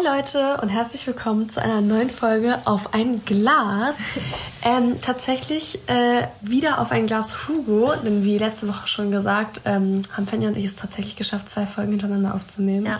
Hi Leute und herzlich willkommen zu einer neuen Folge auf ein Glas. Ähm, tatsächlich äh, wieder auf ein Glas Hugo, denn wie letzte Woche schon gesagt, ähm, haben Fenja und ich es tatsächlich geschafft, zwei Folgen hintereinander aufzunehmen. Ja.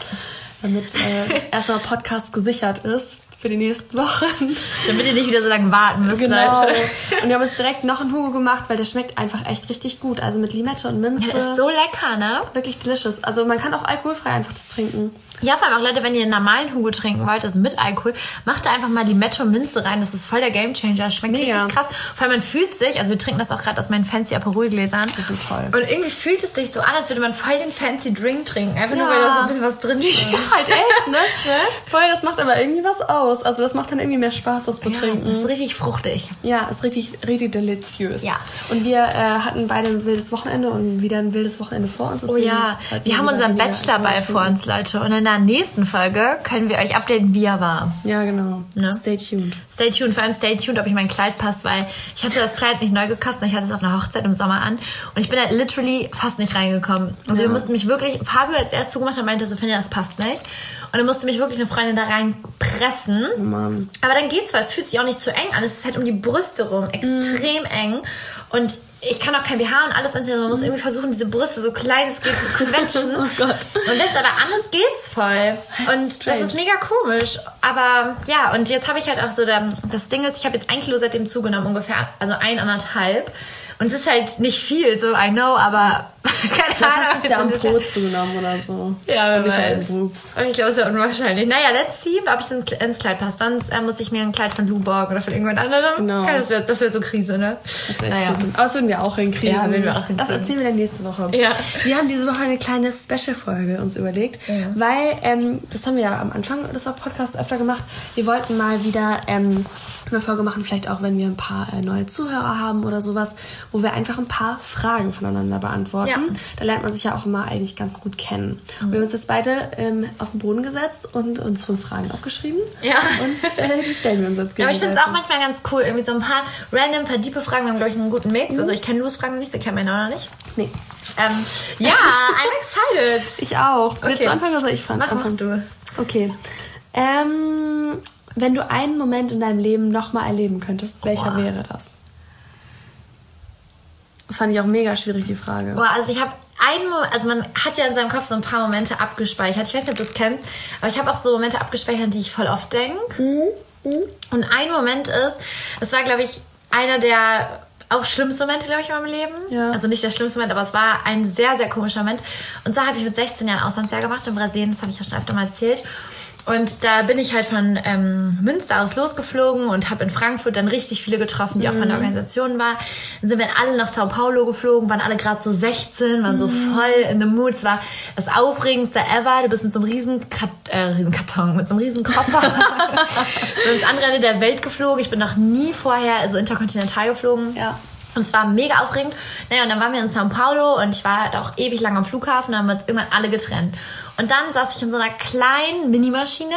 Damit äh, erstmal Podcast gesichert ist für die nächsten Wochen. Damit ihr nicht wieder so lange warten müsst, Genau. Leute. Und wir haben uns direkt noch einen Hugo gemacht, weil der schmeckt einfach echt richtig gut. Also mit Limette und Minze. Der ist so lecker, ne? wirklich delicious. Also man kann auch alkoholfrei einfach das trinken. Ja, vor allem auch Leute, wenn ihr einen normalen Hugo trinken wollt, also mit Alkohol, macht da einfach mal Limette und Minze rein. Das ist voll der Gamechanger. Das schmeckt Mega. richtig krass. Vor allem man fühlt sich, also wir trinken das auch gerade aus meinen fancy Aperol-Gläsern. Die sind toll. Und irgendwie fühlt es sich so an, als würde man voll den fancy Drink trinken. Einfach nur, Ja. weil da so ein bisschen was drin ist. Ja, halt echt, ne? Voll, das macht aber irgendwie was aus. Also das macht dann irgendwie mehr Spaß, das zu Ja, trinken. das ist richtig fruchtig. Ja, ist richtig, richtig deliziös. Ja. Und wir äh, hatten beide ein wildes Wochenende und wieder ein wildes Wochenende vor uns. Oh ja, wir haben unseren Bachelorball Alkohol vor uns, Leute. Und in der nächsten Folge können wir euch updaten, wie er war. Ja, genau. Ne? Stay tuned. Stay tuned, vor allem stay tuned, ob ich mein Kleid passt, weil ich hatte das Kleid nicht neu gekauft, sondern ich hatte es auf einer Hochzeit im Sommer an und ich bin da literally fast nicht reingekommen. Also Ja. wir mussten mich wirklich, Fabio hat es erst zugemacht und meinte so, Finja, das passt nicht. Und dann musste mich wirklich eine Freundin da reinpressen. Oh Mann. Aber dann geht's zwar, es fühlt sich auch nicht zu eng an, es ist halt um die Brüste rum, extrem eng und ich kann auch kein BH und alles anziehen, man muss irgendwie versuchen, diese Brüste so klein es geht zu quetschen. Oh Gott. Und jetzt aber anders geht's voll. Und das strange. ist mega komisch. Aber ja, und jetzt habe ich halt auch so, dann, das Ding ist, ich habe jetzt ein Kilo seitdem zugenommen, ungefähr, also eineinhalb. Und es ist halt nicht viel, so I know, aber keine Vielleicht Ahnung. hast du es ja am Brot zugenommen oder so. Ja, wer halt weiß. am Boobs. Und ich glaube, es ist ja unwahrscheinlich. Naja, let's see, ob ich ins- Kleid passe. Sonst äh, muss ich mir ein Kleid von Luborg oder von irgendjemand anderem. Genau. Ja, das wäre das wär so Krise, ne? Das wäre naja. naja. Aber das würden wir auch hinkriegen. Ja, würden wir auch Das erzählen wir dann nächste Woche. Ja. Wir haben diese Woche eine kleine Special-Folge uns überlegt, weil, ähm, das haben wir ja am Anfang des Podcasts öfter gemacht, wir wollten mal wieder ähm, eine Folge machen, vielleicht auch, wenn wir ein paar äh, neue Zuhörer haben oder sowas, wo wir einfach ein paar Fragen voneinander beantworten. Ja. Da lernt man sich ja auch immer eigentlich ganz gut kennen. Und wir haben uns das beide ähm, auf den Boden gesetzt und uns fünf Fragen aufgeschrieben. Ja. Und äh, die stellen wir uns jetzt Ja, aber ich finde es auch manchmal ganz cool. Irgendwie so ein paar random, paar diepe Fragen. Wir haben, glaube ich, einen guten Mix. Also ich kenne Lou's Fragen nicht, sie kennen meine auch noch nicht. Nee. Ähm, ja, I'm excited. Ich auch. Willst Okay. du anfangen oder soll ich fangen? Mach, mach anfangen? du. Okay. Ähm, wenn du einen Moment in deinem Leben nochmal erleben könntest, welcher Boah. wäre das? Das fand ich auch mega schwierig, die Frage. Boah, also ich habe einen Moment, also man hat ja in seinem Kopf so ein paar Momente abgespeichert. Ich weiß nicht, ob du es kennst, aber ich habe auch so Momente abgespeichert, die ich voll oft denke. Und ein Moment ist, das war, glaube ich, einer der auch schlimmsten Momente, glaube ich, in meinem Leben. Ja. Also nicht der schlimmste Moment, aber es war ein sehr, sehr komischer Moment. Und zwar habe ich mit 16 Jahren Auslandsjahr gemacht in Brasilien, das habe ich ja schon öfter mal erzählt. Und da bin ich halt von ähm, Münster aus losgeflogen und habe in Frankfurt dann richtig viele getroffen, die auch von der Organisation waren. Dann sind wir alle nach Sao Paulo geflogen, waren alle gerade so 16, waren so voll in the mood. Es war das aufregendste ever. Du bist mit so einem riesen, Kat äh, riesen Karton, mit so einem riesen Koffer ins andere Ende der Welt geflogen. Ich bin noch nie vorher so interkontinental geflogen. Ja. Und es war mega aufregend. Naja, und dann waren wir in Sao Paulo und ich war halt auch ewig lang am Flughafen, dann haben wir uns irgendwann alle getrennt. Und dann saß ich in so einer kleinen Minimaschine.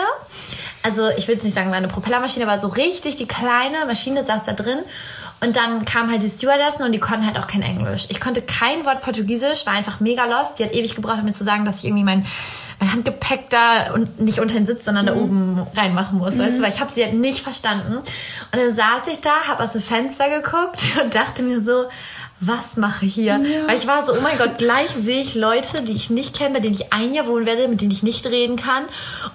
Also ich will jetzt nicht sagen, war eine Propellermaschine, aber so richtig die kleine Maschine saß da drin. Und dann kamen halt die Stewardessen und die konnten halt auch kein Englisch. Ich konnte kein Wort Portugiesisch, war einfach mega lost. Die hat ewig gebraucht, um mir zu sagen, dass ich irgendwie mein, mein Handgepäck da und nicht unter den Sitz, sondern da oben reinmachen muss. Weißt du, weil ich habe sie halt nicht verstanden. Und dann saß ich da, habe aus dem Fenster geguckt und dachte mir so, was mache ich hier? Weil ich war so, oh mein Gott, gleich sehe ich Leute, die ich nicht kenne, bei denen ich ein Jahr wohnen werde, mit denen ich nicht reden kann.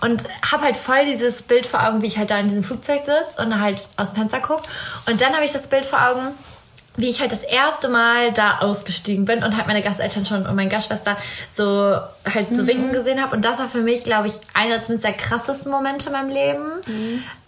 Und habe halt voll dieses Bild vor Augen, wie ich halt da in diesem Flugzeug sitze und halt aus dem Fenster gucke. Und dann habe ich das Bild vor Augen, wie ich halt das erste Mal da ausgestiegen bin und halt meine Gasteltern schon und meine Gastschwester so halt so winken gesehen habe. Und das war für mich, glaube ich, einer zumindest der krassesten Momente in meinem Leben.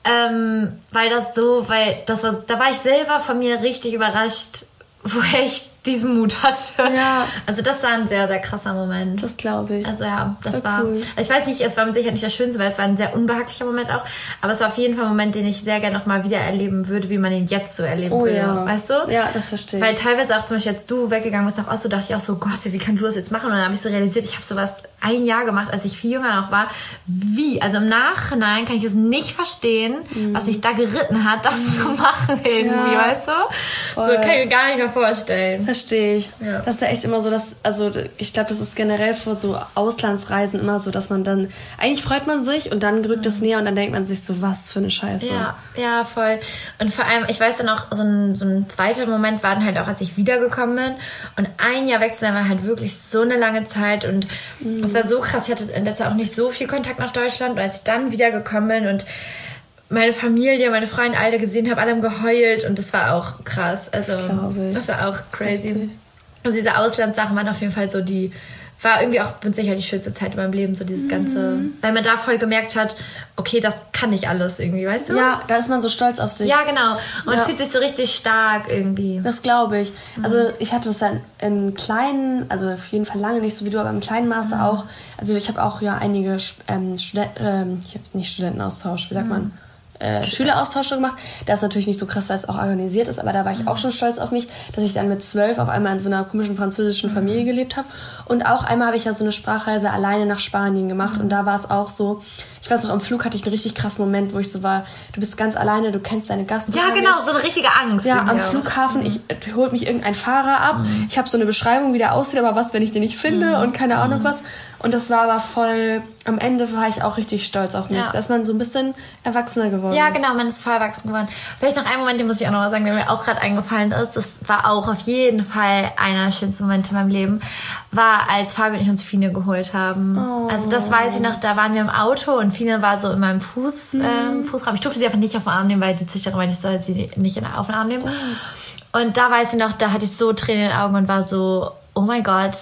Ähm, weil das so, weil das war, da war ich selber von mir richtig überrascht, woher ich diesen Mut hatte. Ja. Also das war ein sehr, sehr krasser Moment. Das glaube ich. Also ja, das Voll war. cool. Also ich weiß nicht, es war mit Sicherheit nicht der schönste, weil es war ein sehr unbehaglicher Moment auch. Aber es war auf jeden Fall ein Moment, den ich sehr gerne nochmal wieder erleben würde, wie man ihn jetzt so erleben oh würde. ja. Weißt du? Ja, das verstehe ich. Weil teilweise auch zum Beispiel, als du weggegangen bist nach Ost, dachte ich auch so, Gott, wie kann du das jetzt machen? Und dann habe ich so realisiert, ich habe sowas ein Jahr gemacht, als ich viel jünger noch war. Wie? Also im Nachhinein kann ich es nicht verstehen, mhm. was sich da geritten hat, das mhm. zu machen irgendwie, ja. weißt du? Voll. So kann ich mir gar nicht mehr vorstellen. Verstehe ich. Ja. Das ist ja echt immer so, dass, also ich glaube, das ist generell vor so Auslandsreisen immer so, dass man dann, eigentlich freut man sich und dann rückt mhm. es näher und dann denkt man sich so, was für eine Scheiße. Ja, ja, voll. Und vor allem, ich weiß dann auch, so ein, so ein zweiter Moment war dann halt auch, als ich wiedergekommen bin und ein Jahr wechseln war halt wirklich so eine lange Zeit und mhm es war so krass. Ich hatte in der Zeit auch nicht so viel Kontakt nach Deutschland. Und als ich dann wiedergekommen bin und meine Familie, meine Freunde alle gesehen habe, alle haben geheult und das war auch krass. Also, das, das war auch crazy. Also diese Auslandssachen waren auf jeden Fall so die war irgendwie auch mit Sicherheit die schönste Zeit in meinem Leben, so dieses ganze, mhm. weil man da voll gemerkt hat, okay, das kann ich alles irgendwie, weißt du? Ja, da ist man so stolz auf sich. Ja, genau. Und ja. fühlt sich so richtig stark irgendwie. Das glaube ich. Mhm. Also ich hatte das dann in kleinen, also auf jeden Fall lange nicht so wie du, aber im kleinen Maße mhm. auch. Also ich habe auch ja einige ähm, Studenten, ähm, ich habe nicht Studentenaustausch, wie sagt mhm. man? Äh, Schüleraustausche gemacht. Das ist natürlich nicht so krass, weil es auch organisiert ist, aber da war ich auch schon stolz auf mich, dass ich dann mit zwölf auf einmal in so einer komischen französischen Familie gelebt habe. Und auch einmal habe ich ja so eine Sprachreise alleine nach Spanien gemacht und da war es auch so, ich weiß noch, am Flug hatte ich einen richtig krassen Moment, wo ich so war, du bist ganz alleine, du kennst deine Gast. Ja, genau, nicht. so eine richtige Angst. Ja, am Flughafen, mhm. ich äh, holt mich irgendein Fahrer ab. Mhm. Ich habe so eine Beschreibung, wie der aussieht, aber was, wenn ich den nicht finde mhm. und keine Ahnung mhm. was. Und das war aber voll, am Ende war ich auch richtig stolz auf mich. Ja. Da ist man so ein bisschen erwachsener geworden. Ja, genau, man ist voll erwachsen geworden. Vielleicht noch einen Moment, den muss ich auch noch mal sagen, der mir auch gerade eingefallen ist. Das war auch auf jeden Fall einer der schönsten Momente in meinem Leben. War, als Fabi und ich uns Fine geholt haben. Oh. Also das weiß ich noch, da waren wir im Auto und Fine war so in meinem Fuß, mhm. ähm, Fußraum. Ich durfte sie einfach nicht auf den Arm nehmen, weil die Züchterin meinte, ich soll sie nicht auf den Arm nehmen. Oh. Und da weiß ich noch, da hatte ich so Tränen in den Augen und war so, oh mein Gott,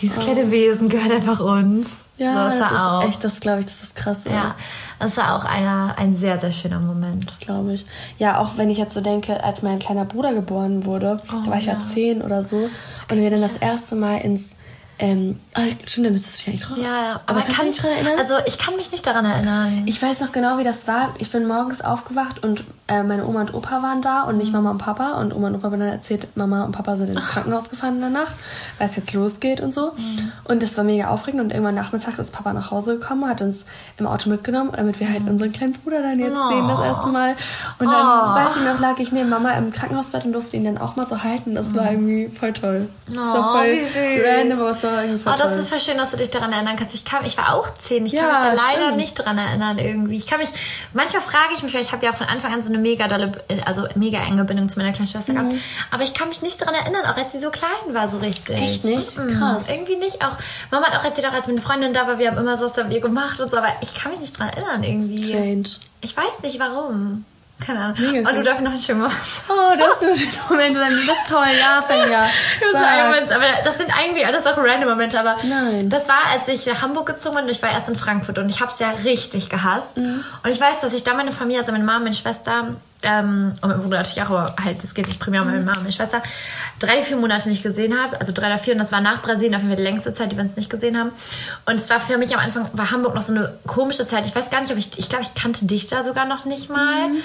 dieses oh. kleine Wesen gehört einfach uns. Ja, so, das, ist auch. echt, das glaube ich, das ist krass. Ja, das war auch einer, ein sehr, sehr schöner Moment. Das glaube ich. Ja, auch wenn ich jetzt so denke, als mein kleiner Bruder geboren wurde, oh, da war ich ja zehn oder so, und wir dann das erste Mal ins ähm, oh, stimmt, da müsstest du dich eigentlich drauf. Ja, ja. Aber, aber du dich daran erinnern? Also ich kann mich nicht daran erinnern. Ich weiß noch genau, wie das war. Ich bin morgens aufgewacht und äh, meine Oma und Opa waren da und nicht mhm. Mama und Papa. Und Oma und Opa haben dann erzählt, Mama und Papa sind ins Krankenhaus gefahren in der Nacht, weil es jetzt losgeht und so. Mhm. Und das war mega aufregend. Und irgendwann nachmittags ist Papa nach Hause gekommen, hat uns im Auto mitgenommen, damit wir halt mhm. unseren kleinen Bruder dann jetzt oh. sehen, das erste Mal. Und dann, oh. weiß ich noch, lag ich neben Mama im Krankenhausbett und durfte ihn dann auch mal so halten. Das war mhm. irgendwie voll toll. Oh, das war voll random, aber es war irgendwie oh, toll ist voll schön, dass du dich daran erinnern kannst. Ich, kann, ich war auch zehn. Ich ja, kann mich da leider stimmt. nicht daran erinnern irgendwie. Ich kann mich, manchmal frage ich mich, weil ich habe ja auch von Anfang an so eine mega dolle, also mega enge Bindung zu meiner kleinen Schwester mhm. gehabt. Aber ich kann mich nicht daran erinnern, auch als sie so klein war, so richtig. Echt nicht? Mhm. Krass. Irgendwie nicht. Auch, Mama hat auch erzählt, auch als meine Freundin da war, wir haben immer so was da gemacht und so, aber ich kann mich nicht daran erinnern irgendwie. Strange. Ich weiß nicht warum. Keine Ahnung. Mega und du darfst noch einen schönen Moment. Oh, das ist ein schöner Moment. Das ist toll, ja, Fenja. Das, aber das sind eigentlich alles auch random Momente. Aber Nein. das war, als ich nach Hamburg gezogen bin und ich war erst in Frankfurt und ich habe es ja richtig gehasst. Mhm. Und ich weiß, dass ich da meine Familie, also meine Mama, meine Schwester ähm, und mein Bruder natürlich auch, aber halt, das geht nicht primär um meine Mama und meine Schwester, drei, vier Monate nicht gesehen habe. Also drei oder vier und das war nach Brasilien auf jeden Fall die längste Zeit, die wir uns nicht gesehen haben. Und es war für mich am Anfang, war Hamburg noch so eine komische Zeit. Ich weiß gar nicht, ob ich, ich glaube, ich kannte dich da sogar noch nicht mal. Mhm.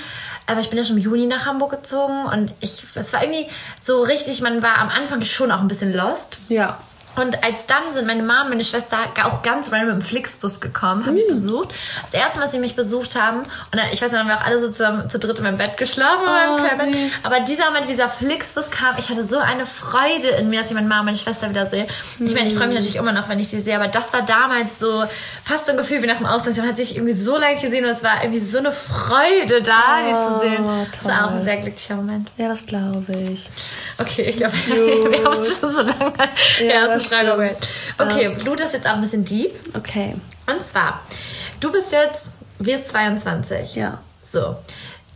Aber ich bin ja schon im Juni nach Hamburg gezogen und ich, es war irgendwie so richtig, man war am Anfang schon auch ein bisschen lost. Ja. Und als dann sind meine Mama und meine Schwester auch ganz random dem Flixbus gekommen, haben mich hm. besucht. Das erste Mal, als sie mich besucht haben, und ich weiß nicht, haben wir auch alle so zu, zu dritt in meinem Bett geschlafen. Oh, Aber dieser Moment, wie dieser Flixbus kam, ich hatte so eine Freude in mir, dass ich meine Mama und meine Schwester wieder sehe. Mhm. Ich meine, ich freue mich natürlich immer noch, wenn ich die sehe, aber das war damals so fast so ein Gefühl wie nach dem Ausland. Man hat sich irgendwie so lange gesehen und es war irgendwie so eine Freude da, oh, die zu sehen. Toll. Das war auch ein sehr glücklicher Moment. Ja, das glaube ich. Okay, ich glaube, wir haben schon so lange. Ja, Frage. Okay, ähm. Blut ist jetzt auch ein bisschen deep. Okay. Und zwar, du bist jetzt, wirst 22. Ja. So.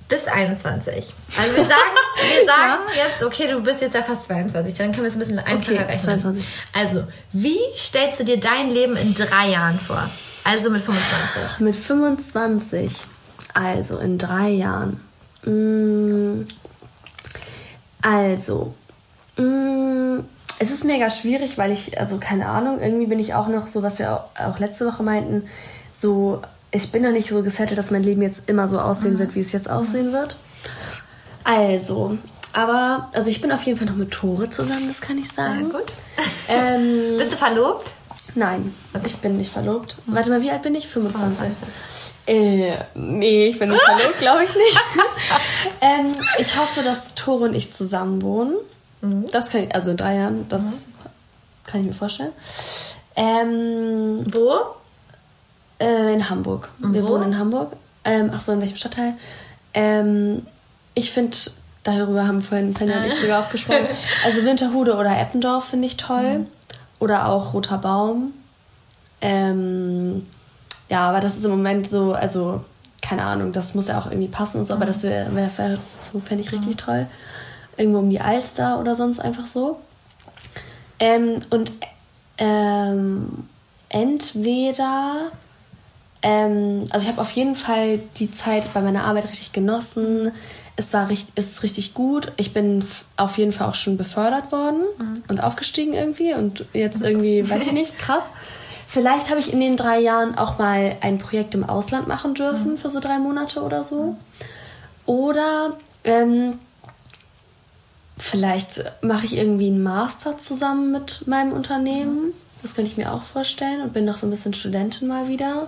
Bis 21. Also wir sagen, wir sagen ja. jetzt, okay, du bist jetzt ja fast 22, dann können wir es ein bisschen einfacher okay, rechnen. 22. Also, wie stellst du dir dein Leben in drei Jahren vor? Also mit 25. Mit 25. Also in drei Jahren. Mm. Also. Es ist mega schwierig, weil ich, also keine Ahnung, irgendwie bin ich auch noch so, was wir auch letzte Woche meinten, so, ich bin noch nicht so gesettelt, dass mein Leben jetzt immer so aussehen mhm. wird, wie es jetzt aussehen wird. Also, aber, also ich bin auf jeden Fall noch mit Tore zusammen, das kann ich sagen. Ja, gut. Ähm, Bist du verlobt? Nein, okay. ich bin nicht verlobt. Warte mal, wie alt bin ich? 25. 25. Äh, nee, ich bin nicht verlobt, glaube ich nicht. ähm, ich hoffe, dass Tore und ich zusammen wohnen. Mhm. Das kann ich, also in drei Jahren, das mhm. kann ich mir vorstellen. Ähm, Wo? Äh, in Hamburg. Wir Wo? wohnen in Hamburg. Ähm, ach so, in welchem Stadtteil? Ähm, ich finde, darüber haben vorhin Penja und ich sogar auch gesprochen. Also Winterhude oder Eppendorf finde ich toll. Mhm. Oder auch Roter Baum. Ähm, ja, aber das ist im Moment so, also keine Ahnung, das muss ja auch irgendwie passen und so, mhm. aber das wäre wär, wär, so, fände ich richtig mhm. toll. Irgendwo um die Alster oder sonst einfach so. Ähm, und ähm, entweder, ähm, also ich habe auf jeden Fall die Zeit bei meiner Arbeit richtig genossen. Es war richtig, ist richtig gut. Ich bin auf jeden Fall auch schon befördert worden mhm. und aufgestiegen irgendwie und jetzt irgendwie, weiß ich nicht, krass. Vielleicht habe ich in den drei Jahren auch mal ein Projekt im Ausland machen dürfen mhm. für so drei Monate oder so. Oder ähm, vielleicht mache ich irgendwie einen Master zusammen mit meinem Unternehmen. Das könnte ich mir auch vorstellen und bin noch so ein bisschen Studentin mal wieder.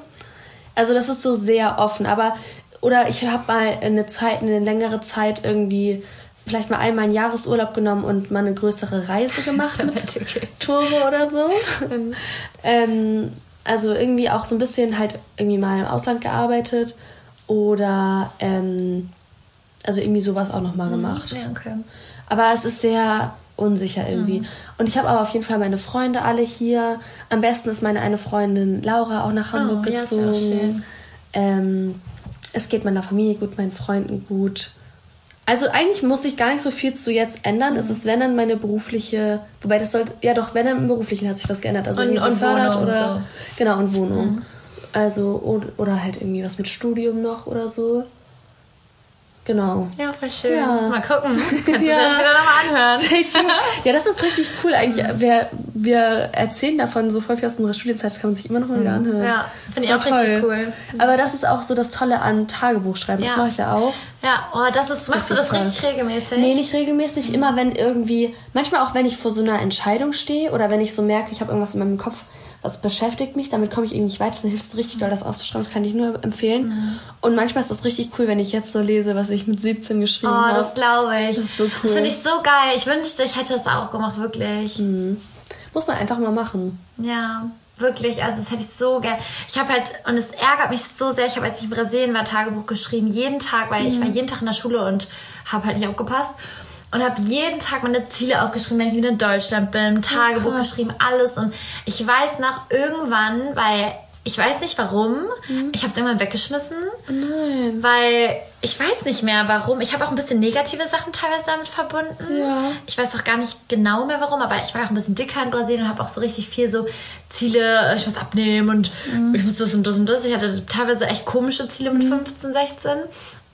Also das ist so sehr offen, aber oder ich habe mal eine Zeit, eine längere Zeit irgendwie vielleicht mal einmal einen Jahresurlaub genommen und mal eine größere Reise gemacht mit okay. Tore oder so. ähm, also irgendwie auch so ein bisschen halt irgendwie mal im Ausland gearbeitet oder ähm, also irgendwie sowas auch nochmal mhm. gemacht. Ja, okay. Aber es ist sehr unsicher irgendwie. Mhm. Und ich habe aber auf jeden Fall meine Freunde alle hier. Am besten ist meine eine Freundin Laura auch nach Hamburg oh, gezogen. Ja, ähm, es geht meiner Familie gut, meinen Freunden gut. Also eigentlich muss ich gar nicht so viel zu jetzt ändern. Mhm. Es ist, wenn dann meine berufliche, wobei das sollte, ja doch, wenn dann im beruflichen hat sich was geändert. Also und, und Wohnung, oder, so. genau, und Wohnung. Mhm. Also, oder halt irgendwie was mit Studium noch oder so. Genau. Ja, voll schön. Ja. Mal gucken. Kannst du ja. das später nochmal anhören. ja, das ist richtig cool eigentlich. Wir, wir erzählen davon so voll viel aus unserer Studienzeit, das kann man sich immer noch mal wieder mhm. anhören. Ja, finde ich auch toll. richtig cool. Aber das ist auch so das Tolle an Tagebuchschreiben. Ja. Das mache ich ja auch. Ja, oh, das ist, machst das du das toll. richtig regelmäßig? Nee, nicht regelmäßig. Immer wenn irgendwie, manchmal auch wenn ich vor so einer Entscheidung stehe oder wenn ich so merke, ich habe irgendwas in meinem Kopf, was beschäftigt mich, damit komme ich eben nicht weiter, dann hilft es richtig doll, das aufzuschreiben, das kann ich nur empfehlen. Mhm. Und manchmal ist das richtig cool, wenn ich jetzt so lese, was ich mit 17 geschrieben habe. Oh, das glaube ich. Das ist so cool. Das finde ich so geil. Ich wünschte, ich hätte das auch gemacht, wirklich. Mhm. Muss man einfach mal machen. Ja. Wirklich, also das hätte ich so gern. Ich habe halt, und es ärgert mich so sehr, ich habe, als ich in Brasilien war, Tagebuch geschrieben, jeden Tag, weil mhm. ich war jeden Tag in der Schule und habe halt nicht aufgepasst und habe jeden Tag meine Ziele aufgeschrieben, wenn ich wieder in Deutschland bin, Tagebuch oh, geschrieben, alles. Und ich weiß nach irgendwann, weil ich weiß nicht warum, mhm. ich habe es irgendwann weggeschmissen, oh nein. weil ich weiß nicht mehr warum. Ich habe auch ein bisschen negative Sachen teilweise damit verbunden. Ja. Ich weiß auch gar nicht genau mehr warum, aber ich war auch ein bisschen dicker in Brasilien und habe auch so richtig viel so Ziele, ich muss abnehmen und mhm. ich muss das und das und das. Ich hatte teilweise echt komische Ziele mit mhm. 15, 16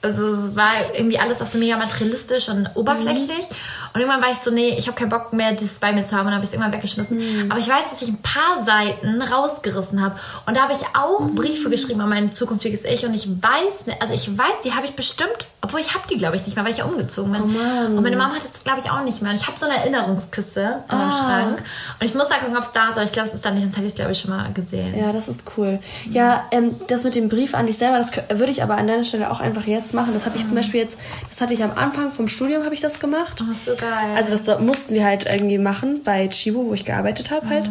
also es war irgendwie alles auch so mega materialistisch und oberflächlich. Mhm. Und irgendwann war ich so, nee, ich habe keinen Bock mehr, das bei mir zu haben und habe ich es irgendwann weggeschmissen. Mhm. Aber ich weiß, dass ich ein paar Seiten rausgerissen habe. Und da habe ich auch mhm. Briefe geschrieben an mein zukünftiges Ich. Und ich weiß, also ich weiß, die habe ich bestimmt, obwohl ich habe die, glaube ich, nicht mehr, weil ich ja umgezogen bin. Oh und meine Mama hat es, glaube ich, auch nicht mehr. Und ich habe so eine Erinnerungskiste in meinem ah. Schrank. Und ich muss da gucken, ob es da ist. Aber ich glaube, es ist da nicht, sonst hätte ich es, glaube ich, schon mal gesehen. Ja, das ist cool. Ja, ähm, das mit dem Brief an dich selber, das würde ich aber an deiner Stelle auch einfach jetzt machen. Das habe ich zum mhm. Beispiel jetzt, das hatte ich am Anfang vom Studium, habe ich das gemacht. Oh, so geil. Also das mussten wir halt irgendwie machen bei Chibo, wo ich gearbeitet habe halt.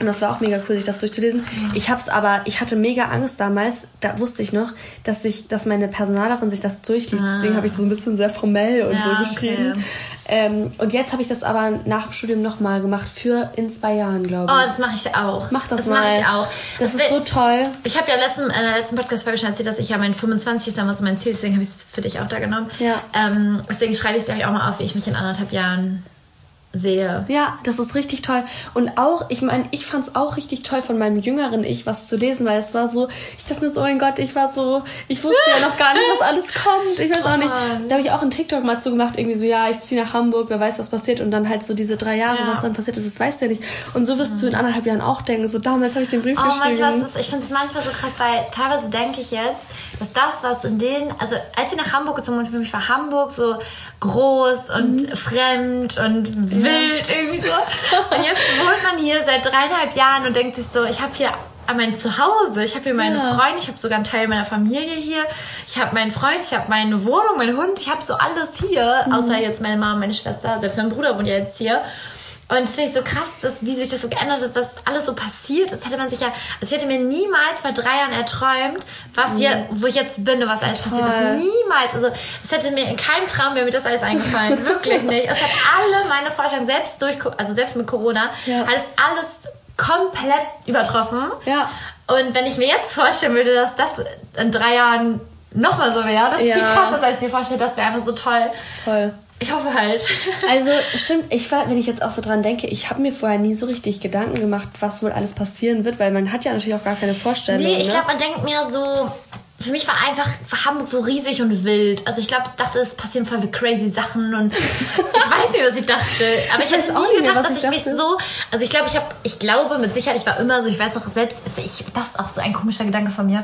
Und das war auch mega cool, sich das durchzulesen. Ich hab's aber, ich hatte mega Angst damals, da wusste ich noch, dass ich, dass meine Personalerin sich das durchliest. Ah. Deswegen habe ich so ein bisschen sehr formell und ja, so geschrieben. Okay. Ähm, und jetzt habe ich das aber nach dem Studium nochmal gemacht, für in zwei Jahren, glaube ich. Oh, das mache ich auch. Mach das, das mal. Das mache ich auch. Das, das ist so toll. Ich habe ja letzten, in der letzten Podcast-Folge schon erzählt, dass ich ja mein 25. ist, so mein Ziel, deswegen habe ich es für dich auch da genommen. Ja. Ähm, deswegen schreibe ich es, glaube ich, auch mal auf, wie ich mich in anderthalb Jahren sehe. Ja, das ist richtig toll. Und auch, ich meine, ich fand es auch richtig toll von meinem jüngeren Ich was zu lesen, weil es war so, ich dachte mir so, oh mein Gott, ich war so, ich wusste ja noch gar nicht, was alles kommt. Ich weiß auch nicht. Da habe ich auch einen TikTok mal zugemacht, irgendwie so, ja, ich ziehe nach Hamburg, wer weiß, was passiert. Und dann halt so diese drei Jahre, ja. was dann passiert ist, das weißt du ja nicht. Und so wirst mhm. du in anderthalb Jahren auch denken, so damals habe ich den Brief oh, geschrieben. Manchmal ist, ich finde es manchmal so krass, weil teilweise denke ich jetzt, dass das, was in den, also als ich nach Hamburg gezogen bin, für mich war Hamburg so groß und mhm. fremd und wild ja. irgendwie so. Und jetzt wohnt man hier seit dreieinhalb Jahren und denkt sich so, ich habe hier mein Zuhause, ich habe hier meine Ja. Freunde, ich habe sogar einen Teil meiner Familie hier, ich habe meinen Freund, ich habe meine Wohnung, meinen Hund, ich habe so alles hier, außer jetzt meine Mama, meine Schwester, selbst mein Bruder wohnt ja jetzt hier. Und das finde ich so krass, dass, wie sich das so geändert hat, was alles so passiert. Das hätte man sich ja, also ich hätte mir niemals vor drei Jahren erträumt, was hier, wo ich jetzt bin und was alles passiert ist. Toll. Niemals. Also es hätte mir in keinem Traum wäre mir das alles eingefallen. Wirklich nicht. Es hat alle meine Vorstellungen, selbst durch, also selbst mit Corona, Ja. hat es alles komplett übertroffen. Ja. Und wenn ich mir jetzt vorstellen würde, dass das in drei Jahren nochmal so wäre, das ist Ja. viel krasser, als ich mir vorstelle, das wäre einfach so toll. Voll. Ich hoffe halt. Also stimmt, ich war, wenn ich jetzt auch so dran denke, ich habe mir vorher nie so richtig Gedanken gemacht, was wohl alles passieren wird, weil man hat ja natürlich auch gar keine Vorstellung. Nee, ich ne? glaube, man denkt mir so. Für mich war einfach Hamburg so riesig und wild. Also ich glaube, ich dachte, es passieren voll wie crazy Sachen und ich weiß nicht, was ich dachte. Aber ich, hätte auch nie mehr, gedacht, was dass ich ich mich dachte. so. Also ich glaube, ich habe, ich glaube mit Sicherheit, ich war immer so. Ich weiß auch selbst, also ich, das ist auch so ein komischer Gedanke von mir.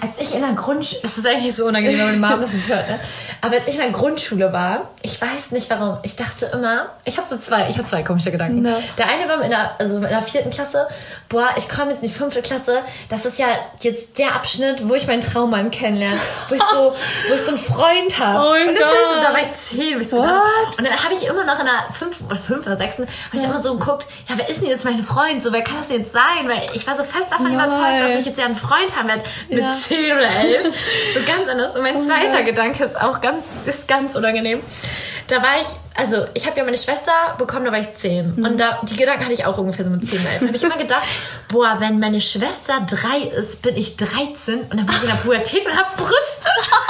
Als ich in der Grundschule, das ist eigentlich so unangenehm, wenn meine Mama das nicht hört. Ne? Aber als ich in der Grundschule war, ich weiß nicht warum, ich dachte immer, ich habe so zwei, ich habe zwei komische Gedanken. Na. Der eine war in der, also in der vierten Klasse, boah, ich komme jetzt in die fünfte Klasse, das ist ja jetzt der Abschnitt, wo ich meinen Traummann kennenlerne, wo ich so, wo ich so einen Freund habe. Oh und das so, Gott. da war ich zehn, ich so gedacht. Und dann habe ich immer noch in der fünften oder fünften oder sechsten, habe ich immer so geguckt, ja, wer ist denn jetzt mein Freund? So, wer kann das denn jetzt sein? Weil ich war so fest davon Lol. überzeugt, dass ich jetzt ja einen Freund haben werde mit Ja. zehn oder elf. so ganz anders. Und mein Oh zweiter. Gedanke ist auch ganz, ist ganz unangenehm. Da war ich, also ich habe ja meine Schwester bekommen, da war ich zehn. Mhm. Und da, die Gedanken hatte ich auch ungefähr so mit zehn, elf. Da habe ich immer gedacht, boah, wenn meine Schwester drei ist, bin ich 13 und dann bin ich in der Pubertät und habe Brüste.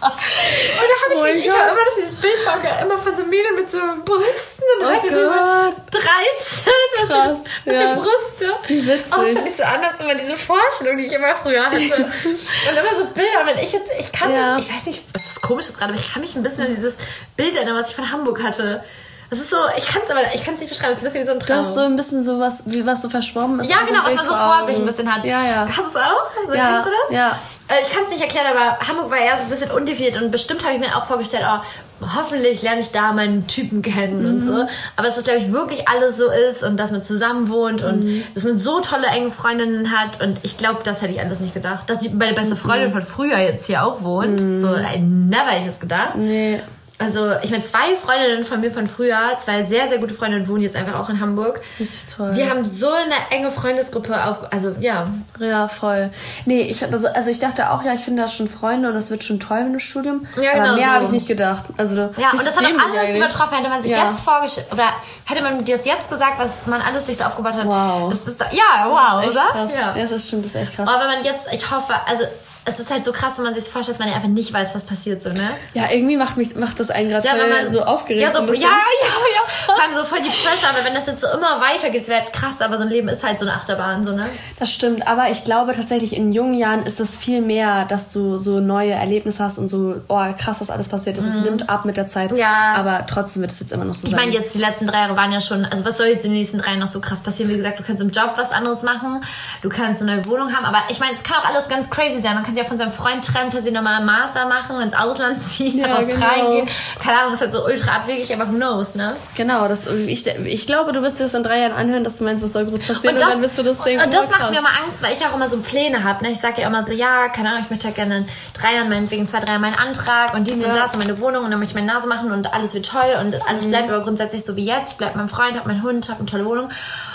und da habe ich, Oh ich habe immer noch dieses Bild vor, immer von so Mädel mit so Brüsten und Oh dann oh so Gott. 13, was, Krass, für, was ja. für Brüste. Wie witzig. Auch fand ich so anders immer diese Vorstellung, die ich immer früher hatte. und immer so Bilder, wenn ich jetzt, ich kann Ja. mich, ich weiß nicht, was das komisch ist gerade, aber ich kann mich ein bisschen an dieses Bild erinnern, was ich von Hamburg hatte. Das ist so, ich kann es aber, ich kann es nicht beschreiben, es ist ein bisschen wie so ein Du Traum. hast so ein bisschen so was, wie was so verschwommen ist. ja, also genau, was man so vor sich ein bisschen hat. Ja, ja. Hast du es auch? Also, Ja, Kennst du das? ja. Äh, Ich kann es nicht erklären, aber Hamburg war eher so ein bisschen undefiniert und bestimmt habe ich mir auch vorgestellt, oh, hoffentlich lerne ich da meinen Typen kennen und Mhm. so. Aber dass das, glaube ich, wirklich alles so ist und dass man zusammen wohnt und Mhm. dass man so tolle enge Freundinnen hat und ich glaube, das hätte ich alles nicht gedacht. Dass meine Mhm. beste Freundin von früher jetzt hier auch wohnt, so, äh, never hätte ich das gedacht. Nee. Also, ich meine, zwei Freundinnen von mir von früher, zwei sehr, sehr gute Freundinnen wohnen jetzt einfach auch in Hamburg. Richtig toll. Wir haben so eine enge Freundesgruppe auf, also ja. Ja, voll. Nee, ich, also, also ich dachte auch, ja, ich finde da schon Freunde und das wird schon toll mit dem Studium. Ja, aber genau mehr so. habe ich nicht gedacht. Also, Ja, und das hat auch alles übertroffen. Hätte man sich Ja. jetzt vorgestellt, oder hätte man dir das jetzt gesagt, was man alles sich so aufgebaut hat. Wow. Das ist, ja, wow, Echt oder? krass. Ja. Ja, das stimmt, das ist echt krass. Aber wenn man jetzt, ich hoffe, also es ist halt so krass, wenn man sich das vorstellt, dass man ja einfach nicht weiß, was passiert so, ne? Ja, irgendwie macht, mich, macht das einen gerade Ja, voll so aufgeregt. Ja, so, ja, ja, ja. Vor allem so voll die Pressure, aber wenn das jetzt so immer weitergeht, wäre jetzt krass, aber so ein Leben ist halt so eine Achterbahn, so, ne? Das stimmt, aber ich glaube tatsächlich in jungen Jahren ist es viel mehr, dass du so neue Erlebnisse hast und so, oh krass, was alles passiert ist. Es nimmt ab mit der Zeit. Mhm. Ja. Aber trotzdem wird es jetzt immer noch so Ich sein. meine, jetzt die letzten drei Jahre waren ja schon, also was soll jetzt in den nächsten drei noch so krass passieren? Wie gesagt, du kannst im Job was anderes machen, du kannst eine neue Wohnung haben, aber ich meine, es kann auch alles ganz crazy sein. Man kann sich auch von seinem Freund trennen, plötzlich nochmal einen Master machen, ins Ausland ziehen, Ja, nach Australien genau. gehen. Keine Ahnung, ist halt so ultra abwegig, aber who knows, ne? Genau, das, ich, ich glaube, du wirst dir das in drei Jahren anhören, dass du meinst, was soll groß passieren und, das, dann wirst du das denken. und das oh, macht krass. mir immer Angst, weil ich auch immer so Pläne habe. Ne? Ich sage ja immer so, ja, keine Ahnung, ich möchte ja gerne in drei Jahren, meinetwegen zwei, drei Jahren meinen Antrag und dies und Ja. das und meine Wohnung und dann möchte ich meine Nase machen und alles wird toll und alles Mhm. bleibt aber grundsätzlich so wie jetzt. Ich bleibe mit meinem Freund, habe meinen Hund, habe eine tolle Wohnung.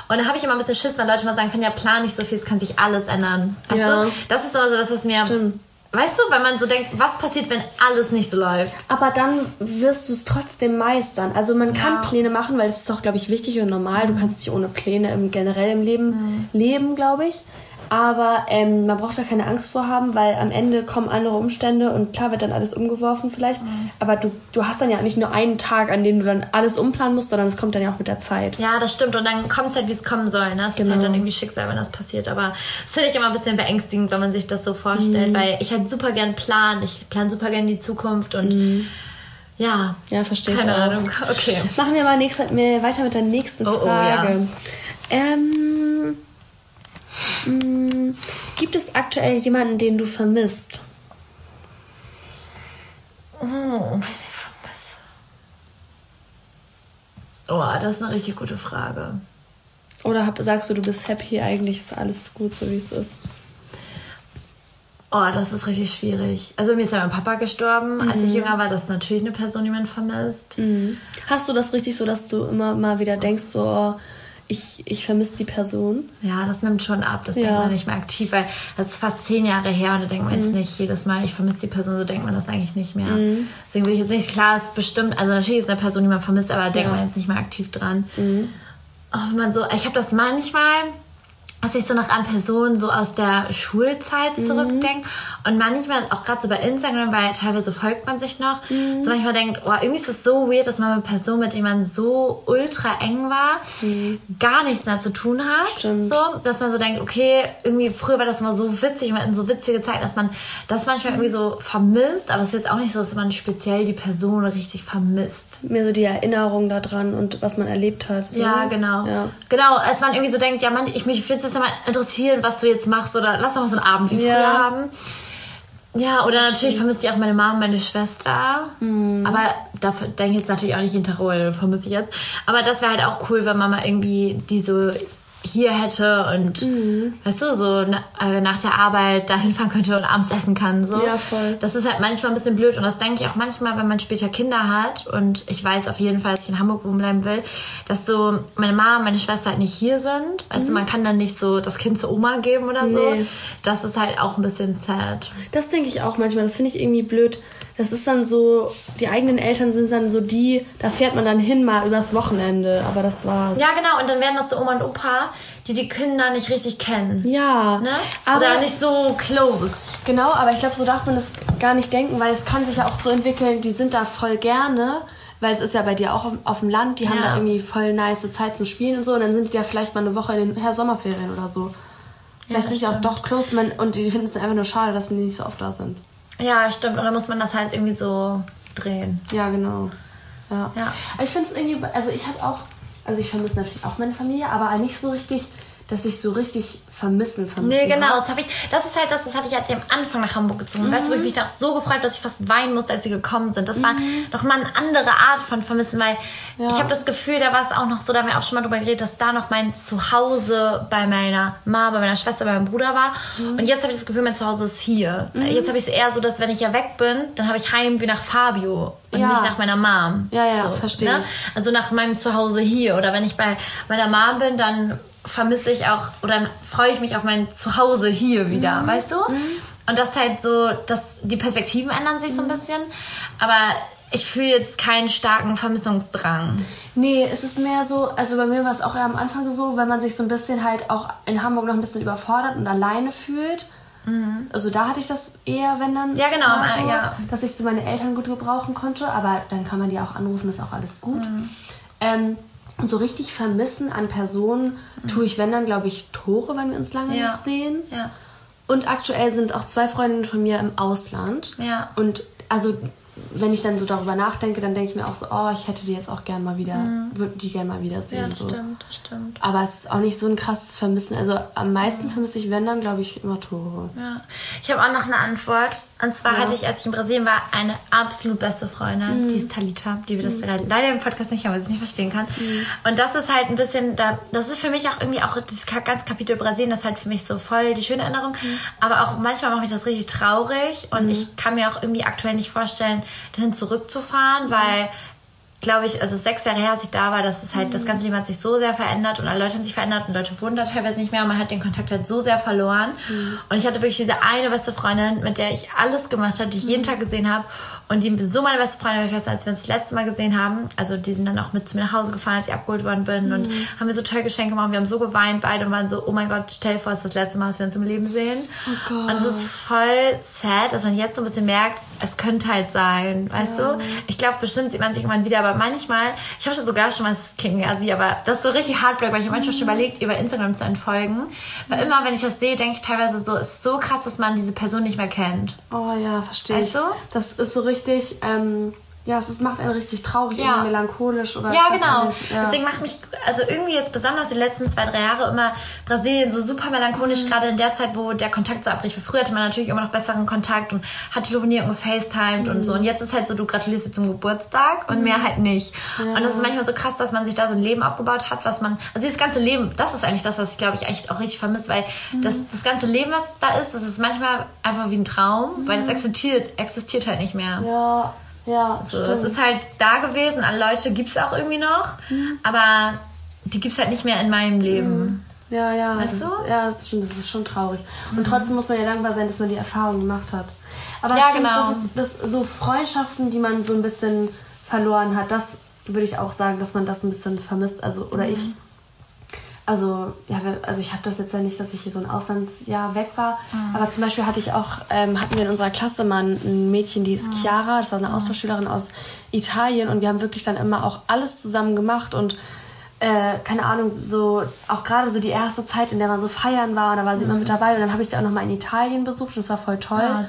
Und dann habe ich immer ein bisschen Schiss, wenn Leute mal sagen, ja, plan nicht so viel, es kann sich alles ändern. Weißt Ja. du? Das ist immer so, das was mir... Stimmt. Weißt du, wenn man so denkt, was passiert, wenn alles nicht so läuft? Aber dann wirst du es trotzdem meistern. Also man kann Ja. Mhm. Pläne machen, weil das ist auch, glaube ich, wichtig und normal. Du kannst nicht ohne Pläne im, generell im Leben leben, glaube ich. Aber ähm, man braucht da keine Angst vor haben, weil am Ende kommen andere Umstände und klar wird dann alles umgeworfen vielleicht. Mhm. Aber du, du hast dann ja nicht nur einen Tag, an dem du dann alles umplanen musst, sondern es kommt dann ja auch mit der Zeit. Ja, das stimmt. Und dann kommt es halt, wie es kommen soll. Ne? Es ist Genau. halt dann irgendwie Schicksal, wenn das passiert. Aber das finde ich immer ein bisschen beängstigend, wenn man sich das so vorstellt, Mhm. weil ich halt super gern plan. Ich plan super gern die Zukunft und ja, Ja, verstehe ich keine. Ahnung. Okay. Machen wir mal nächst, weiter mit der nächsten Oh, oh, Frage. ähm, mh, gibt es aktuell jemanden, den du vermisst? Oh, das ist eine richtig gute Frage. Oder hab, sagst du, du bist happy, eigentlich ist alles gut, so wie es ist? Oh, das ist richtig schwierig. Also mir ist ja mein Papa gestorben. Mhm. Als ich jünger war, das ist natürlich eine Person, die man vermisst. Mhm. Hast du das richtig so, dass du immer mal wieder denkst, so, oh, ich, ich vermisse die Person? Ja, das nimmt schon ab. Das ja. denkt man nicht mehr aktiv, weil das ist fast zehn Jahre her und da denkt man mhm. jetzt nicht jedes Mal, ich vermisse die Person, so denkt man das eigentlich nicht mehr. Mhm. Deswegen will ich jetzt nicht, klar, es ist bestimmt, also natürlich ist eine Person, die man vermisst, aber da denkt ja. man jetzt nicht mehr aktiv dran. Mhm. Oh, man so, ich habe das manchmal, dass ich so nach einer Person so aus der Schulzeit mhm. zurückdenke. Mhm. Und manchmal, auch gerade so bei Instagram, weil teilweise folgt man sich noch, mhm. so manchmal denkt, oh, irgendwie ist das so weird, dass man mit Person, mit der man so ultra eng war, mhm. gar nichts mehr zu tun hat. Stimmt. So, dass man so denkt, okay, irgendwie früher war das immer so witzig, man hatten so witzige Zeit, dass man das manchmal irgendwie so vermisst, aber es ist jetzt auch nicht so, dass man speziell die Person richtig vermisst. Mehr so die Erinnerung daran und was man erlebt hat. So. Ja, genau. Ja. Genau, als man irgendwie so denkt, ja, man, ich mich finde es mal interessieren, was du jetzt machst oder lass doch mal so einen Abend wie früher ja. haben. Ja, oder natürlich vermisse ich auch meine Mama und meine Schwester. Mhm. Aber da denke ich jetzt natürlich auch nicht in Tirol, vermisse ich jetzt. Aber das wäre halt auch cool, wenn Mama irgendwie die so hier hätte und mhm. weißt du, so na, äh, nach der Arbeit dahin fahren könnte und abends essen kann. So. Ja, voll. Das ist halt manchmal ein bisschen blöd und das denke ich auch manchmal, wenn man später Kinder hat und ich weiß auf jeden Fall, dass ich in Hamburg wohnen bleiben will, dass so meine Mama und meine Schwester halt nicht hier sind. Weißt mhm. du, man kann dann nicht so das Kind zur Oma geben oder so. Nee. Das ist halt auch ein bisschen sad. Das denke ich auch manchmal. Das finde ich irgendwie blöd, das ist dann so, die eigenen Eltern sind dann so die, da fährt man dann hin mal übers Wochenende, aber das war's. Ja, genau, und dann werden das so Oma und Opa, die die Kinder nicht richtig kennen. Ja. Ne? Aber Oder nicht so close. Genau, aber ich glaube, so darf man das gar nicht denken, weil es kann sich ja auch so entwickeln, die sind da voll gerne, weil es ist ja bei dir auch auf, auf dem Land, die ja. haben da irgendwie voll nice Zeit zum Spielen und so und dann sind die ja vielleicht mal eine Woche in den Sommerferien oder so. Vielleicht ja, sich auch doch close, man, und die finden es einfach nur schade, dass die nicht so oft da sind. Ja, stimmt. Und dann muss man das halt irgendwie so drehen. Ja, genau. Ja. ja. Ich finde es irgendwie, also ich habe auch, also ich vermisse natürlich auch meine Familie, aber nicht so richtig dass ich so richtig vermissen, vermissen Nee, genau, das habe ich, das ist halt das, das hatte ich, als ich am Anfang nach Hamburg gezogen mhm. Weißt du, wo ich mich da auch so gefreut dass ich fast weinen musste, als sie gekommen sind. Das mhm. war doch mal eine andere Art von Vermissen, weil ja. ich habe das Gefühl, da war es auch noch so, da haben wir auch schon mal drüber geredet, dass da noch mein Zuhause bei meiner Mama, bei meiner Schwester, bei meinem Bruder war. Mhm. Und jetzt habe ich das Gefühl, mein Zuhause ist hier. Mhm. Jetzt habe ich es eher so, dass wenn ich ja weg bin, dann habe ich Heim wie nach Fabio und ja. nicht nach meiner Mom. Ja, ja, so, verstehe ne? Also nach meinem Zuhause hier. Oder wenn ich bei meiner Mom bin, dann vermisse ich auch oder freue ich mich auf mein Zuhause hier wieder, mhm. weißt du? Mhm. Und das ist halt so, dass die Perspektiven ändern sich so ein mhm. bisschen. Aber ich fühle jetzt keinen starken Vermissungsdrang. Nee, es ist mehr so, also bei mir war es auch eher am Anfang so, wenn man sich so ein bisschen halt auch in Hamburg noch ein bisschen überfordert und alleine fühlt. Mhm. Also da hatte ich das eher, wenn dann. Ja, genau, so, ja. Dass ich so meine Eltern gut gebrauchen konnte, aber dann kann man die auch anrufen, ist auch alles gut. Mhm. Ähm, so richtig vermissen an Personen mhm. tue ich, wenn dann, glaube ich, Tore, wenn wir uns lange ja. nicht sehen. Ja. Und aktuell sind auch zwei Freundinnen von mir im Ausland. Ja. Und also wenn ich dann so darüber nachdenke, dann denke ich mir auch so, oh, ich hätte die jetzt auch gern mal wieder, mhm. würde die gern mal wiedersehen. Ja, das so. stimmt, das stimmt. Aber es ist auch nicht so ein krasses Vermissen. Also am meisten vermisse ich, wenn dann, glaube ich, immer Tore. Ja. Ich habe auch noch eine Antwort. Und zwar ja. hatte ich, als ich in Brasilien war, eine absolut beste Freundin, mhm. die ist Talita, die wir das mhm. leider im Podcast nicht haben, weil sie es nicht verstehen kann. Mhm. Und das ist halt ein bisschen, da, das ist für mich auch irgendwie auch dieses ganze Kapitel Brasilien, das ist halt für mich so voll die schöne Erinnerung. Mhm. Aber auch manchmal macht mich das richtig traurig und mhm. ich kann mir auch irgendwie aktuell nicht vorstellen, dahin zurückzufahren, weil glaube ich, also sechs Jahre her, als ich da war, dass es halt, mhm. das ganze Leben hat sich so sehr verändert und alle Leute haben sich verändert und Leute wohnen da teilweise nicht mehr und man hat den Kontakt halt so sehr verloren. Mhm. Und ich hatte wirklich diese eine beste Freundin, mit der ich alles gemacht habe, die ich mhm. jeden Tag gesehen habe und die so meine beste Freundin, ich weiß als wir uns das letzte Mal gesehen haben, also die sind dann auch mit zu mir nach Hause gefahren, als ich abgeholt worden bin und mhm. haben mir so toll Geschenke gemacht, wir haben so geweint beide und waren so, oh mein Gott, stell dir vor, es ist das letzte Mal, dass wir uns im Leben sehen. Oh Gott. Und es ist voll sad, dass man jetzt so ein bisschen merkt, es könnte halt sein, weißt ja. du? Ich glaube, bestimmt sieht man sich irgendwann wieder, aber manchmal, ich habe schon sogar schon mal das King Asi, aber das ist so richtig heartbreak, weil ich manchmal schon überlegt, über Instagram zu entfolgen. Weil mhm. immer, wenn ich das sehe, denke ich teilweise so, es ist so krass, dass man diese Person nicht mehr kennt. Oh ja, verstehe weißt ich. Du? Das ist so richtig, ähm, ja, es, macht einen richtig traurig, ja. melancholisch oder. Ja, genau. Ja. Deswegen macht mich, also irgendwie jetzt besonders die letzten zwei, drei Jahre immer Brasilien so super melancholisch, mhm. gerade in der Zeit, wo der Kontakt so abbricht. Früher hatte man natürlich immer noch besseren Kontakt und hat telefoniert und gefacetimed mhm. und so. Und jetzt ist halt so, du gratulierst dir zum Geburtstag und mhm. mehr halt nicht. Ja. Und das ist manchmal so krass, dass man sich da so ein Leben aufgebaut hat, was man, also dieses ganze Leben, das ist eigentlich das, was ich glaube ich eigentlich auch richtig vermisse, weil mhm. das, das ganze Leben, was da ist, das ist manchmal einfach wie ein Traum, weil das mhm. existiert, existiert halt nicht mehr. Ja. Ja, so, es ist halt da gewesen, an Leute gibt es auch irgendwie noch, mhm. aber die gibt es halt nicht mehr in meinem Leben. Mhm. Ja, ja, weißt das du? Ist, ja, das ist, schon, das ist schon traurig. Und mhm. trotzdem muss man ja dankbar sein, dass man die Erfahrung gemacht hat. Aber ja, stimmt, genau. das ist das, so Freundschaften, die man so ein bisschen verloren hat, das würde ich auch sagen, dass man das so ein bisschen vermisst. Also, oder ich mhm. Also, ja, also ich habe das jetzt ja nicht, dass ich hier so ein Auslandsjahr weg war. Mhm. Aber zum Beispiel hatte ich auch, ähm, hatten wir in unserer Klasse mal ein Mädchen, die ist mhm. Chiara, das war eine mhm. Austauschschülerin aus Italien und wir haben wirklich dann immer auch alles zusammen gemacht und äh, keine Ahnung, so auch gerade so die erste Zeit, in der man so feiern war, und da war sie mhm. immer mit dabei und dann habe ich sie auch nochmal in Italien besucht und das war voll toll. Ja,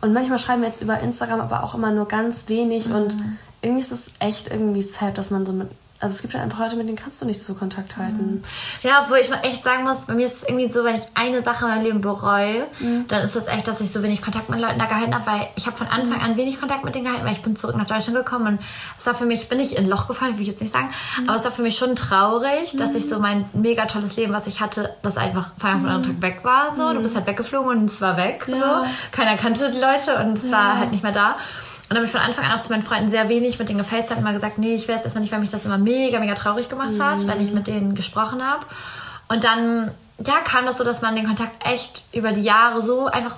und manchmal schreiben wir jetzt über Instagram, aber auch immer nur ganz wenig und mhm. irgendwie ist es echt irgendwie sad, dass man so mit also es gibt halt einfach Leute, mit denen kannst du nicht so Kontakt halten. Ja, obwohl ich echt sagen muss, bei mir ist es irgendwie so, wenn ich eine Sache in meinem Leben bereue, mhm. dann ist das echt, dass ich so wenig Kontakt mit Leuten da gehalten habe, weil ich habe von Anfang an wenig Kontakt mit denen gehalten, weil ich bin zurück nach Deutschland gekommen und es war für mich, bin ich in ein Loch gefallen, will ich jetzt nicht sagen, mhm. aber es war für mich schon traurig, mhm. dass ich so mein mega tolles Leben, was ich hatte, das einfach von einem mhm. Tag weg war. So, du bist halt weggeflogen und es war weg. Ja. So, keiner kannte die Leute und es ja. war halt nicht mehr da. Und dann habe ich von Anfang an auch zu meinen Freunden sehr wenig mit denen gefacetimed immer gesagt, nee, ich weiß erstmal nicht, weil mich das immer mega, mega traurig gemacht hat, mhm. wenn ich mit denen gesprochen habe. Und dann, ja, kam das so, dass man den Kontakt echt über die Jahre so einfach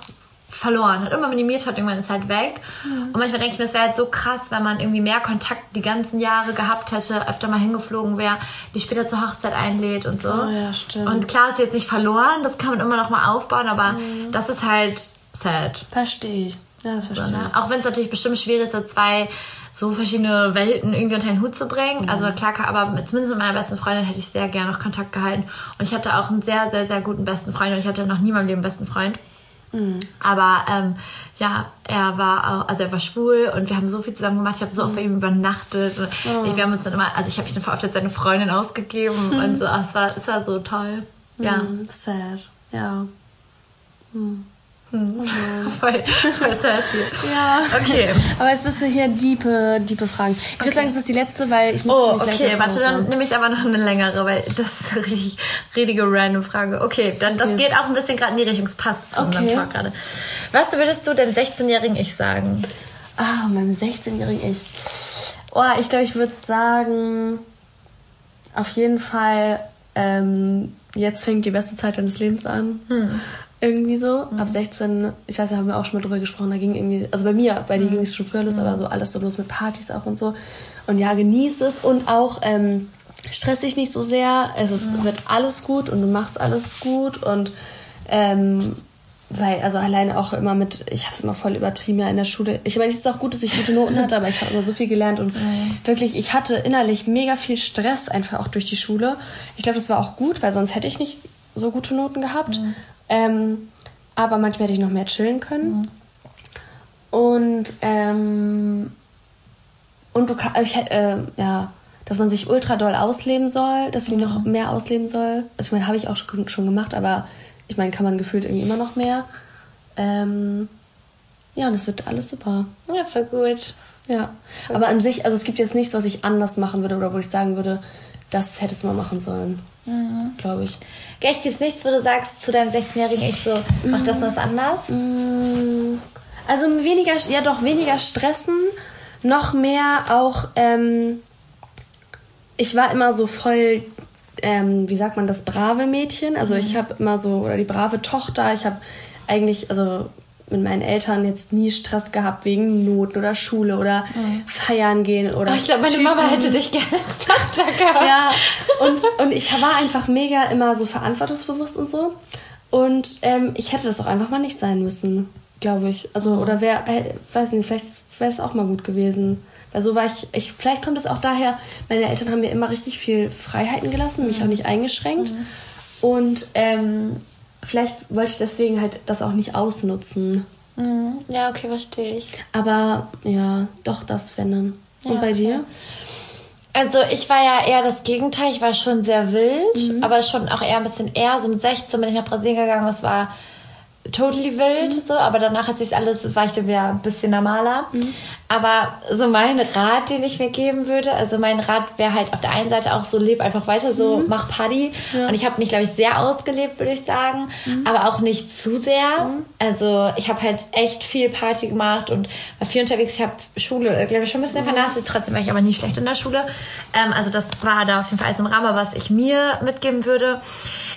verloren hat, immer minimiert hat, irgendwann ist halt weg. Mhm. Und manchmal denke ich mir, es wäre halt so krass, wenn man irgendwie mehr Kontakt die ganzen Jahre gehabt hätte, öfter mal hingeflogen wäre, die später zur Hochzeit einlädt und so. Oh, ja, stimmt. Und klar ist jetzt nicht verloren, das kann man immer noch mal aufbauen, aber mhm. das ist halt sad. Verstehe ich. Ja, das verstehe ne? Auch wenn es natürlich bestimmt schwierig ist, so zwei so verschiedene Welten irgendwie unter den Hut zu bringen. Mhm. Also klar, aber zumindest mit meiner besten Freundin hätte ich sehr gerne noch Kontakt gehalten. Und ich hatte auch einen sehr, sehr, sehr guten besten Freund und ich hatte noch nie in meinem Leben einen besten Freund. Mhm. Aber ähm, ja, er war auch, also er war schwul und wir haben so viel zusammen gemacht. Ich habe so oft bei ihm übernachtet. Oh. Wir haben uns dann immer, also ich habe mich dann oft als seine Freundin ausgegeben mhm. und so. Es war, es war so toll. Ja. Mhm, sad. Ja. Mhm. Hm. Voll, voll Ja. Okay. Aber es ist hier diepe, diepe Fragen. Ich okay. würde sagen, das ist die letzte, weil ich muss Oh, okay. Warte, dann nehme ich aber noch eine längere, weil das ist eine richtig, richtige random Frage. Okay, dann das okay. geht auch ein bisschen gerade in die Richtung. Es passt zu okay. unserem Talk gerade. Was würdest du dem 16-jährigen Ich sagen? Ah, meinem 16-jährigen Ich. Oh, ich glaube, ich würde sagen, auf jeden Fall, ähm, jetzt fängt die beste Zeit deines Lebens an. Hm. Irgendwie so. Mhm. Ab 16, ich weiß, da haben wir auch schon mal drüber gesprochen, da ging irgendwie, also bei mir, bei dir mhm. ging es schon früher los, mhm. aber so alles so los mit Partys auch und so. Und ja, genieß es und auch ähm, stress dich nicht so sehr. Es ist, mhm. wird alles gut und du machst alles gut und ähm, weil, also alleine auch immer mit, ich habe es immer voll übertrieben ja in der Schule. Ich meine, es ist auch gut, dass ich gute Noten hatte, aber ich habe immer so viel gelernt und mhm. wirklich, ich hatte innerlich mega viel Stress einfach auch durch die Schule. Ich glaube, das war auch gut, weil sonst hätte ich nicht so gute Noten gehabt. Mhm. Ähm, aber manchmal hätte ich noch mehr chillen können. Mhm. Und, ähm, und du kannst, also äh, ja, dass man sich ultra doll ausleben soll, dass ich mich noch mhm. mehr ausleben soll. Also ich meine, habe ich auch schon, schon gemacht, aber ich meine, kann man gefühlt irgendwie immer noch mehr. Ähm, ja, und es wird alles super. Ja, voll gut. Ja. Voll aber gut. an sich, also es gibt jetzt nichts, was ich anders machen würde oder wo ich sagen würde, das hättest du mal machen sollen. Mhm. Glaube ich. Echt, gibt es nichts, wo du sagst zu deinem 16-Jährigen, ich so, mach das was anders? Mm. Also weniger, ja doch, weniger stressen, noch mehr auch, ähm, ich war immer so voll, ähm, wie sagt man das, brave Mädchen. Also ich mhm. habe immer so, oder die brave Tochter, ich habe eigentlich, also mit meinen Eltern jetzt nie Stress gehabt wegen Noten oder Schule oder mhm. feiern gehen oder. Oh, ich glaube, meine Typen. Mama hätte dich gerne als Tochter gehabt. Ja, und, und ich war einfach mega immer so verantwortungsbewusst und so. Und ähm, ich hätte das auch einfach mal nicht sein müssen, glaube ich. Also, mhm. oder wäre, äh, weiß nicht, vielleicht wäre es auch mal gut gewesen. Weil so war ich, ich, vielleicht kommt es auch daher, meine Eltern haben mir immer richtig viel Freiheiten gelassen, mich mhm. auch nicht eingeschränkt. Mhm. Und ähm, vielleicht wollte ich deswegen halt das auch nicht ausnutzen. Mhm. Ja, okay, verstehe ich. Aber ja, doch das, wenn dann. Und Ja, bei dir? Also ich war ja eher das Gegenteil. Ich war schon sehr wild, Mhm. aber schon auch eher ein bisschen eher. So mit 16 bin ich nach Brasilien gegangen. Es war totally wild, Mhm. so. Aber danach hat sich alles, war ich dann wieder ein bisschen normaler. Mhm. Aber so mein Rat, den ich mir geben würde, also mein Rat wäre halt auf der einen Seite auch so, leb einfach weiter, so Mhm. mach Party. Und ich habe mich, glaube ich, sehr ausgelebt, würde ich sagen. Mhm. Aber auch nicht zu sehr. Also ich habe halt echt viel Party gemacht und war viel unterwegs. Ich habe Schule, glaube ich, schon ein bisschen Mhm. vernachlässigt. Trotzdem war ich aber nie schlecht in der Schule. Ähm, also das war da auf jeden Fall alles im Rahmen. Was ich mir mitgeben würde,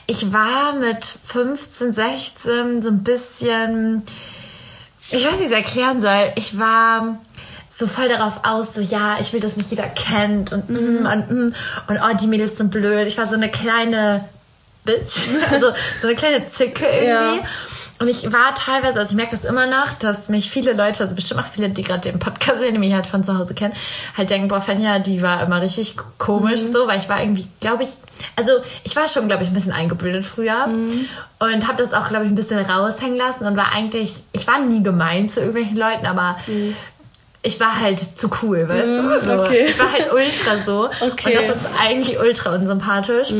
ich war mit 15, 16 so ein bisschen, ich weiß nicht, wie ich es erklären soll. Ich war so voll darauf aus, so ja, ich will, dass mich jeder kennt und mm, und mm, und oh, die Mädels sind blöd. Ich war so eine kleine Bitch, also so eine kleine Zicke irgendwie. Ja. Und ich war teilweise, also ich merke das immer noch, dass mich viele Leute, also bestimmt auch viele, die gerade den Podcast sehen, die mich halt von zu Hause kennen, halt denken, boah, Fenja, die war immer richtig komisch so, weil ich war irgendwie, glaube ich, also ich war schon, glaube ich, ein bisschen eingebildet früher und habe das auch, glaube ich, ein bisschen raushängen lassen und war eigentlich, ich war nie gemein zu irgendwelchen Leuten, aber ich war halt zu cool, weißt du? So. okay. Ich war halt ultra so. Okay. Und das ist eigentlich ultra unsympathisch.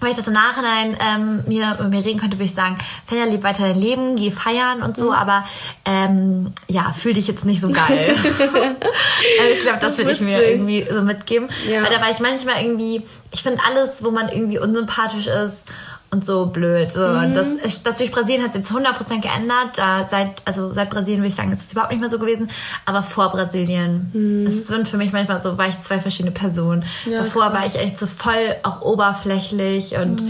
Weil ich das im Nachhinein ähm, mir, mir reden könnte, würde ich sagen, Fenja, leb weiter dein Leben, geh feiern und so, aber ähm, ja, fühl dich jetzt nicht so geil. also ich glaube, das, Das würde ich mir irgendwie so mitgeben. Ja. Weil da war ich manchmal irgendwie, ich finde alles, wo man irgendwie unsympathisch ist und so blöd. So. Und das, ich, das durch Brasilien hat sich jetzt 100% geändert. Da, seit, also seit Brasilien würde ich sagen, ist es überhaupt nicht mehr so gewesen. Aber vor Brasilien, es sind für mich manchmal so, war ich zwei verschiedene Personen. Ja, Davor krass. war ich echt so voll auch oberflächlich und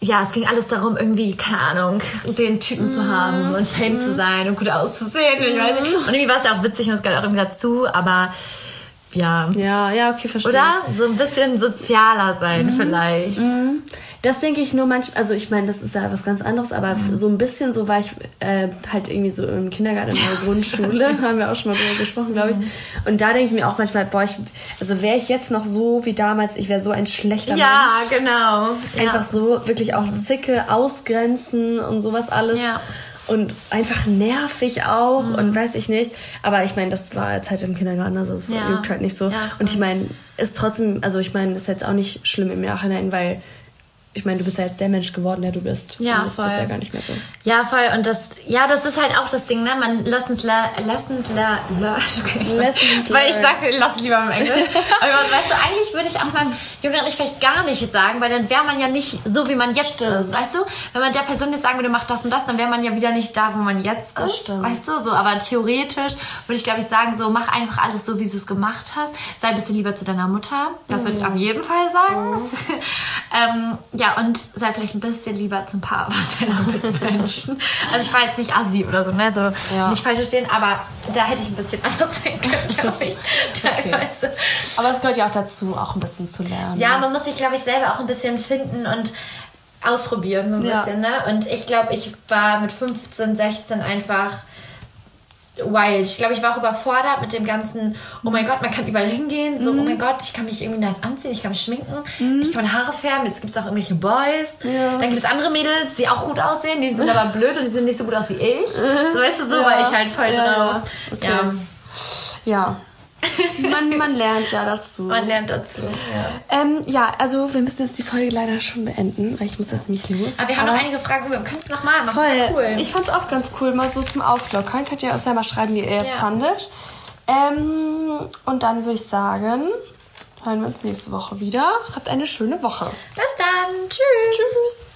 ja, es ging alles darum, irgendwie, keine Ahnung, den Typen zu haben und Fame zu sein und gut auszusehen. Ich weiß nicht. Und irgendwie war es ja auch witzig und es gehört auch irgendwie dazu, aber ja. Ja, ja, okay, verstehe. Oder? So ein bisschen sozialer sein vielleicht. Das denke ich nur manchmal, also ich meine, das ist ja was ganz anderes, aber so ein bisschen so war ich äh, halt irgendwie so im Kindergarten, in der Grundschule, haben wir auch schon mal drüber gesprochen, glaube ich. Und da denke ich mir auch manchmal, boah, ich, also wäre ich jetzt noch so wie damals, ich wäre so ein schlechter Ja, Mensch. genau. Einfach so wirklich auch Zicke, ausgrenzen und sowas alles. Ja. Und einfach nervig auch und weiß ich nicht. Aber ich meine, das war jetzt halt im Kindergarten, also es Ja. juckt halt nicht so. Ja, und ich meine, ist trotzdem, also ich meine, ist jetzt auch nicht schlimm im Nachhinein, weil ich meine, du bist ja jetzt der Mensch geworden, der du bist. Ja, jetzt bist voll. ja gar nicht mehr so. Ja, voll. Und das, ja, das ist halt auch das Ding, ne? Man lessons learn, lessons learn, okay. Lessons Weil ich sage, lass es lieber im Englisch. Aber weißt du, eigentlich würde ich auch meinem jüngeren Ich vielleicht gar nicht sagen, weil dann wäre man ja nicht so, wie man jetzt ist. Weißt du? Wenn man der Person jetzt sagen würde, mach das und das, dann wäre man ja wieder nicht da, wo man jetzt Das ist. stimmt. Weißt du? So, aber theoretisch würde ich, glaube ich, sagen, so, mach einfach alles so, wie du es gemacht hast. Sei ein bisschen lieber zu deiner Mutter. Das würde ich auf jeden Fall sagen. ähm, ja, und sei vielleicht ein bisschen lieber zum Paar deiner Mitmenschen. Also ich war jetzt nicht assi oder so, ne? So Ja. nicht falsch verstehen, aber da hätte ich ein bisschen anders sein können, glaube ich. Teilweise. Aber es gehört ja auch dazu, auch ein bisschen zu lernen. Ja, man muss sich, glaube ich, selber auch ein bisschen finden und ausprobieren, so ein Ja. bisschen, ne? Und ich glaube, ich war mit 15, 16 einfach wild. Ich glaube, ich war auch überfordert mit dem ganzen, oh mein Gott, man kann überall hingehen, so, oh mein Gott, ich kann mich irgendwie nice anziehen, ich kann mich schminken, ich kann meine Haare färben, jetzt gibt es auch irgendwelche Boys. Dann gibt es andere Mädels, die auch gut aussehen, die sind aber blöd und die sehen nicht so gut aus wie ich. So, weißt du, so Ja. war ich halt voll Ja, drauf. okay. Ja, Ja. Man, man lernt ja dazu. man lernt dazu. Ja. Ähm, ja, also wir müssen jetzt die Folge leider schon beenden, weil ich muss jetzt nämlich los. Aber wir haben noch einige Fragen, wir können es nochmal machen. Voll. Cool. Ich fand's auch ganz cool, mal so zum Auflockern. Könnt ihr uns ja mal schreiben, wie ihr es Ja. fandet. Ähm, und dann würde ich sagen, hören wir uns nächste Woche wieder. Habt eine schöne Woche. Bis dann. Tschüss. Tschüss.